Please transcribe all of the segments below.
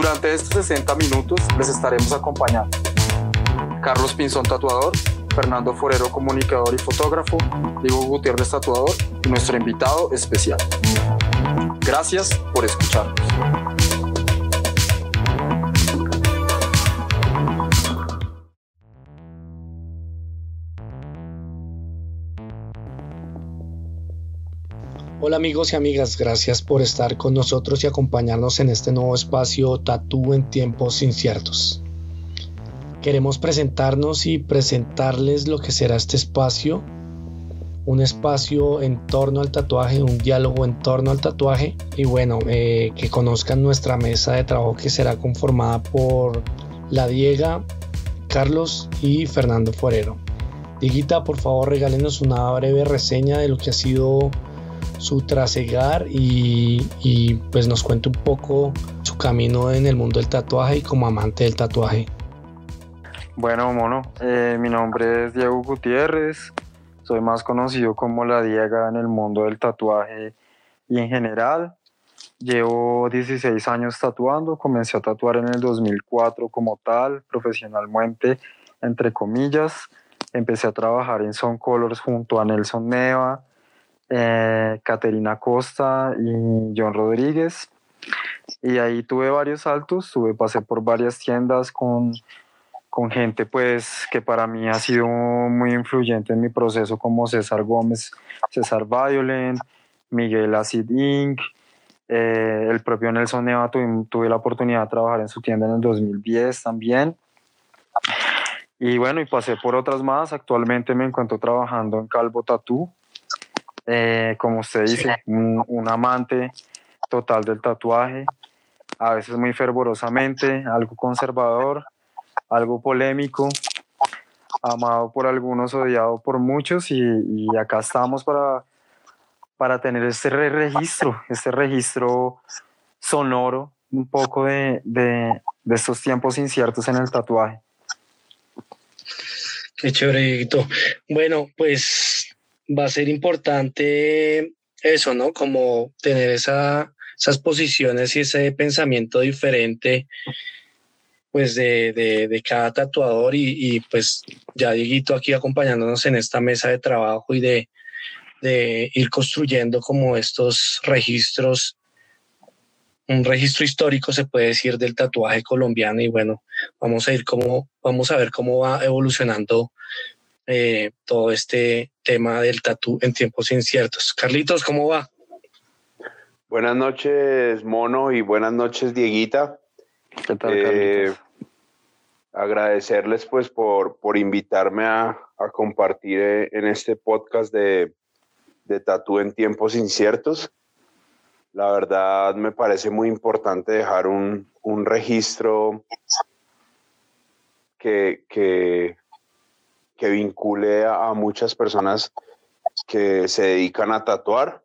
Durante estos 60 minutos les estaremos acompañando. Carlos Pinzón, tatuador, Fernando Forero, comunicador y fotógrafo, Diego Gutiérrez, tatuador nuestro invitado especial. Gracias por escucharnos. Hola amigos y amigas, gracias por estar con nosotros y acompañarnos en este nuevo espacio Tatú en tiempos inciertos. Queremos presentarnos y presentarles lo que será este espacio, un espacio en torno al tatuaje, un diálogo en torno al tatuaje y bueno, eh, que conozcan nuestra mesa de trabajo que será conformada por La Diega, Carlos y Fernando Forero. Diguita, por favor, regálenos una breve reseña de lo que ha sido su trasegar y, y pues nos cuente un poco su camino en el mundo del tatuaje y como amante del tatuaje. Bueno, mono, eh, mi nombre es Diego Gutiérrez, soy más conocido como la Diega en el mundo del tatuaje y en general. Llevo 16 años tatuando, comencé a tatuar en el 2004 como tal, profesionalmente, entre comillas. Empecé a trabajar en Son Colors junto a Nelson Neva, eh, Caterina Costa y John Rodríguez. Y ahí tuve varios saltos, tuve, pasé por varias tiendas con, con gente pues que para mí ha sido muy influyente en mi proceso como César Gómez, César Violent, Miguel Acid Inc., eh, el propio Nelson Neva tuve, tuve, la oportunidad de trabajar en su tienda en el 2010 también. Y bueno, y pasé por otras más. Actualmente me encuentro trabajando en Calvo Tattoo, eh, como usted dice, un, un, amante total del tatuaje, a veces muy fervorosamente, algo conservador, algo polémico, amado por algunos, odiado por muchos, y, y acá estamos para, para tener este re registro, este registro sonoro, un poco de, de, de estos tiempos inciertos en el tatuaje. Qué chévere, Bueno, pues va a ser importante eso, ¿no? Como tener esa, esas posiciones y ese pensamiento diferente, pues de, cada tatuador y, pues ya Dieguito aquí acompañándonos en esta mesa de trabajo y de, de ir construyendo como estos registros, un registro histórico se puede decir del tatuaje colombiano y bueno, vamos a ir como, vamos a ver cómo va evolucionando eh, todo este tema del tatú en tiempos inciertos. Carlitos, ¿cómo va? Buenas noches, Mono, y buenas noches, Dieguita. ¿Qué tal, eh, agradecerles pues por, por invitarme a, a, compartir en este podcast de, de tatú en tiempos inciertos. La verdad me parece muy importante dejar un, un registro que, que, que vincule a muchas personas que se dedican a tatuar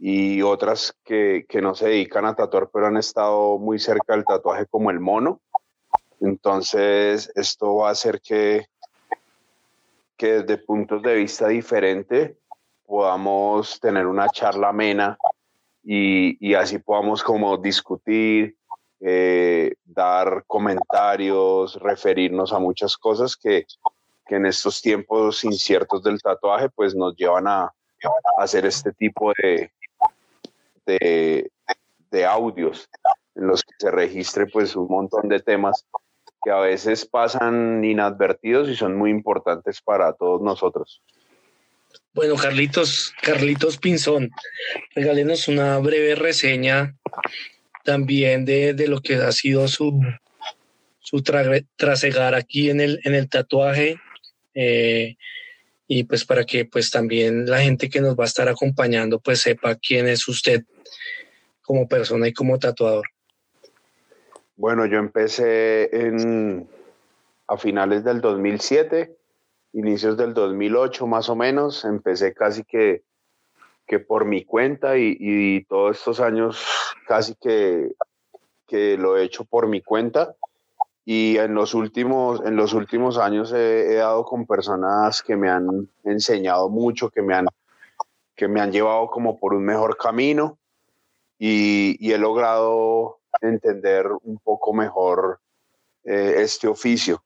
y otras que, que, no se dedican a tatuar, pero han estado muy cerca del tatuaje como el mono. Entonces, esto va a hacer que, que desde puntos de vista diferentes podamos tener una charla amena y, y así podamos como discutir, eh, dar comentarios, referirnos a muchas cosas que, que en estos tiempos inciertos del tatuaje pues nos llevan a, hacer este tipo de, de, audios en los que se registre pues un montón de temas que a veces pasan inadvertidos y son muy importantes para todos nosotros. Bueno, Carlitos, Carlitos Pinzón, regálenos una breve reseña también de, de lo que ha sido su, su tra trasegar aquí en el, en el tatuaje eh, y pues para que pues también la gente que nos va a estar acompañando pues sepa quién es usted como persona y como tatuador. Bueno, yo empecé en, a finales del 2007, inicios del 2008 más o menos. Empecé casi que, que por mi cuenta y, todos estos años casi que, que lo he hecho por mi cuenta. Y en los últimos, en los últimos años he, he dado con personas que me han enseñado mucho, que me han, que me han llevado como por un mejor camino. Y, y he logrado entender un poco mejor eh, este oficio.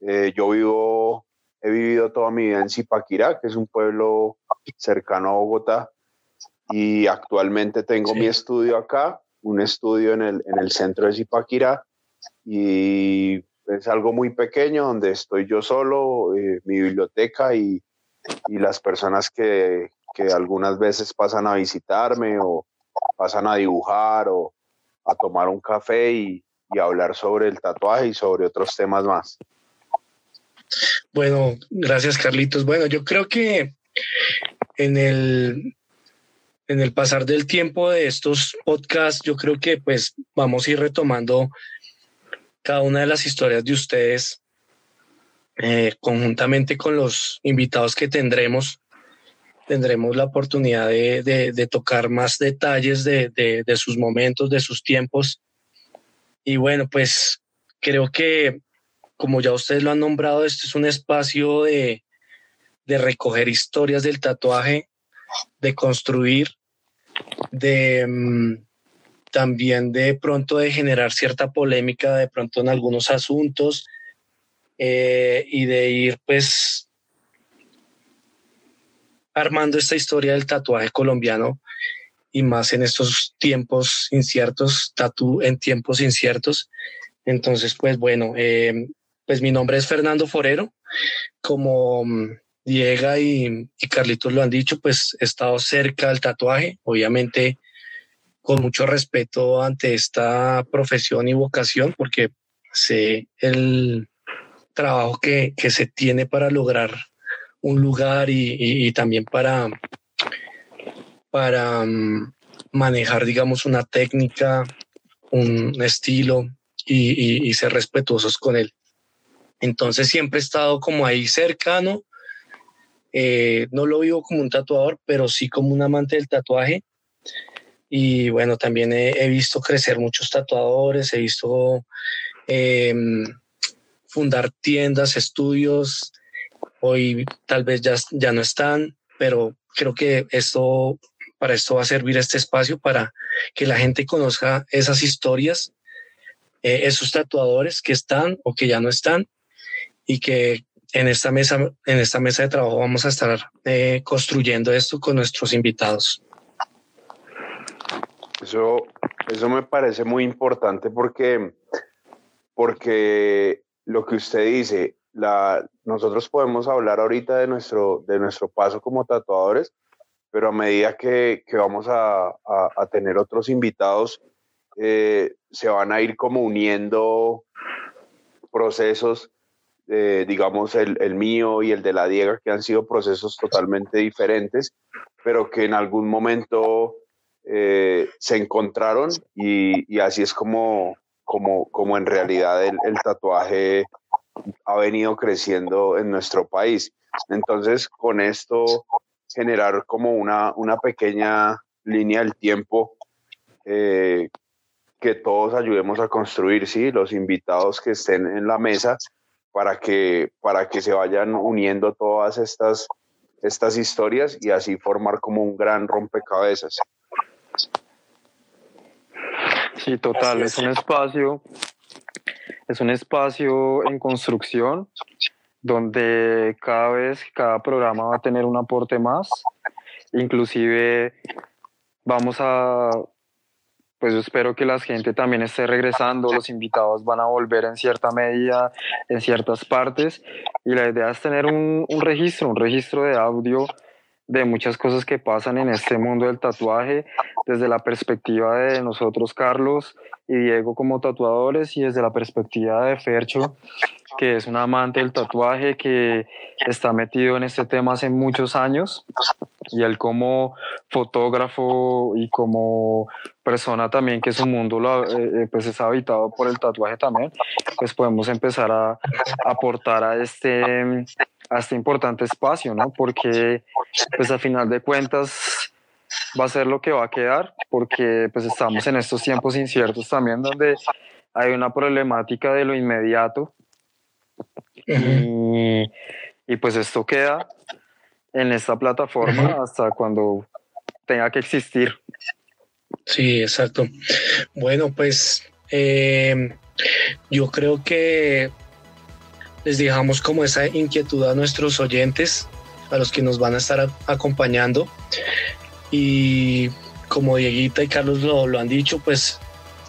Eh, yo vivo, he vivido toda mi vida en Zipaquirá, que es un pueblo cercano a Bogotá, y actualmente tengo mi estudio acá, un estudio en el, en el centro de Zipaquirá, y es algo muy pequeño donde estoy yo solo, eh, mi biblioteca y, y las personas que, que algunas veces pasan a visitarme o pasan a dibujar o a tomar un café y, hablar sobre el tatuaje y sobre otros temas más. Bueno, gracias Carlitos. Bueno, yo creo que en el en el pasar del tiempo de estos podcasts, yo creo que pues vamos a ir retomando cada una de las historias de ustedes eh, conjuntamente con los invitados que tendremos tendremos la oportunidad de, tocar más detalles de, sus momentos, de sus tiempos. Y bueno, pues creo que, como ya ustedes lo han nombrado, este es un espacio de, recoger historias del tatuaje, de construir, de mm, también de pronto de generar cierta polémica de pronto en algunos asuntos eh, y de ir pues armando esta historia del tatuaje colombiano y más en estos tiempos inciertos, tatu en tiempos inciertos. Entonces, pues bueno, eh, pues mi nombre es Fernando Forero. Como mm, Diego y, y, Carlitos lo han dicho, pues he estado cerca del tatuaje, obviamente con mucho respeto ante esta profesión y vocación, porque sé el trabajo que, que se tiene para lograr un lugar y, también para, para mm, manejar, digamos, una técnica, un estilo y, ser respetuosos con él. Entonces siempre he estado como ahí cercano. Eh, no lo vivo como un tatuador, pero sí como un amante del tatuaje. Y bueno, también he, visto crecer muchos tatuadores, he visto em, fundar tiendas, estudios, Hoy tal vez ya, ya no están, pero creo que esto, para esto va a servir este espacio para que la gente conozca esas historias, eh, esos tatuadores que están o que ya no están y que en esta mesa, en esta mesa de trabajo vamos a estar eh, construyendo esto con nuestros invitados. Eso, eso me parece muy importante porque, porque lo que usted dice, la, nosotros podemos hablar ahorita de nuestro, de nuestro paso como tatuadores, pero a medida que, que vamos a, a, tener otros invitados, eh, se van a ir como uniendo procesos, eh, digamos el, el, mío y el de la Diega, que han sido procesos totalmente diferentes, pero que en algún momento eh, se encontraron y, así es como, como, como en realidad el, el tatuaje ha venido creciendo en nuestro país. Entonces, con esto, generar como una, una pequeña línea del tiempo eh, que todos ayudemos a construir, ¿sí? Los invitados que estén en la mesa para que, para que se vayan uniendo todas estas, estas historias y así formar como un gran rompecabezas. Sí, total, es un espacio es un espacio en construcción donde cada vez, cada programa va a tener un aporte más. Inclusive vamos a, pues espero que la gente también esté regresando, los invitados van a volver en cierta medida en ciertas partes y la idea es tener un, un registro, un registro de audio de muchas cosas que pasan en este mundo del tatuaje, desde la perspectiva de nosotros, Carlos y Diego como tatuadores, y desde la perspectiva de Fercho, que es un amante del tatuaje, que está metido en este tema hace muchos años y él como fotógrafo y como persona también que su mundo lo, eh, eh, pues es habitado por el tatuaje también, pues podemos empezar a, aportar a este, a este importante espacio, ¿no? Porque pues a final de cuentas va a ser lo que va a quedar, porque pues estamos en estos tiempos inciertos también donde hay una problemática de lo inmediato y, y pues esto queda en esta plataforma hasta cuando tenga que existir. Sí, exacto. Bueno, pues eh, yo creo que les dejamos como esa inquietud a nuestros oyentes, a los que nos van a estar acompañando. Y como Dieguita y Carlos lo, han dicho, pues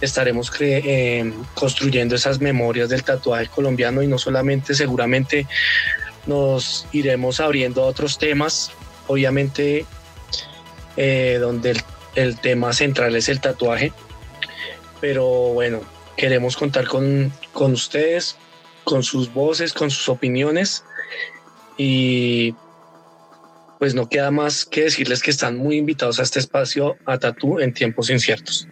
estaremos eh, construyendo esas memorias del tatuaje colombiano y no solamente seguramente nos iremos abriendo a otros temas, obviamente eh, donde el, tema central es el tatuaje, pero bueno, queremos contar con, con ustedes, con sus voces, con sus opiniones y pues no queda más que decirles que están muy invitados a este espacio a Tatú en tiempos inciertos.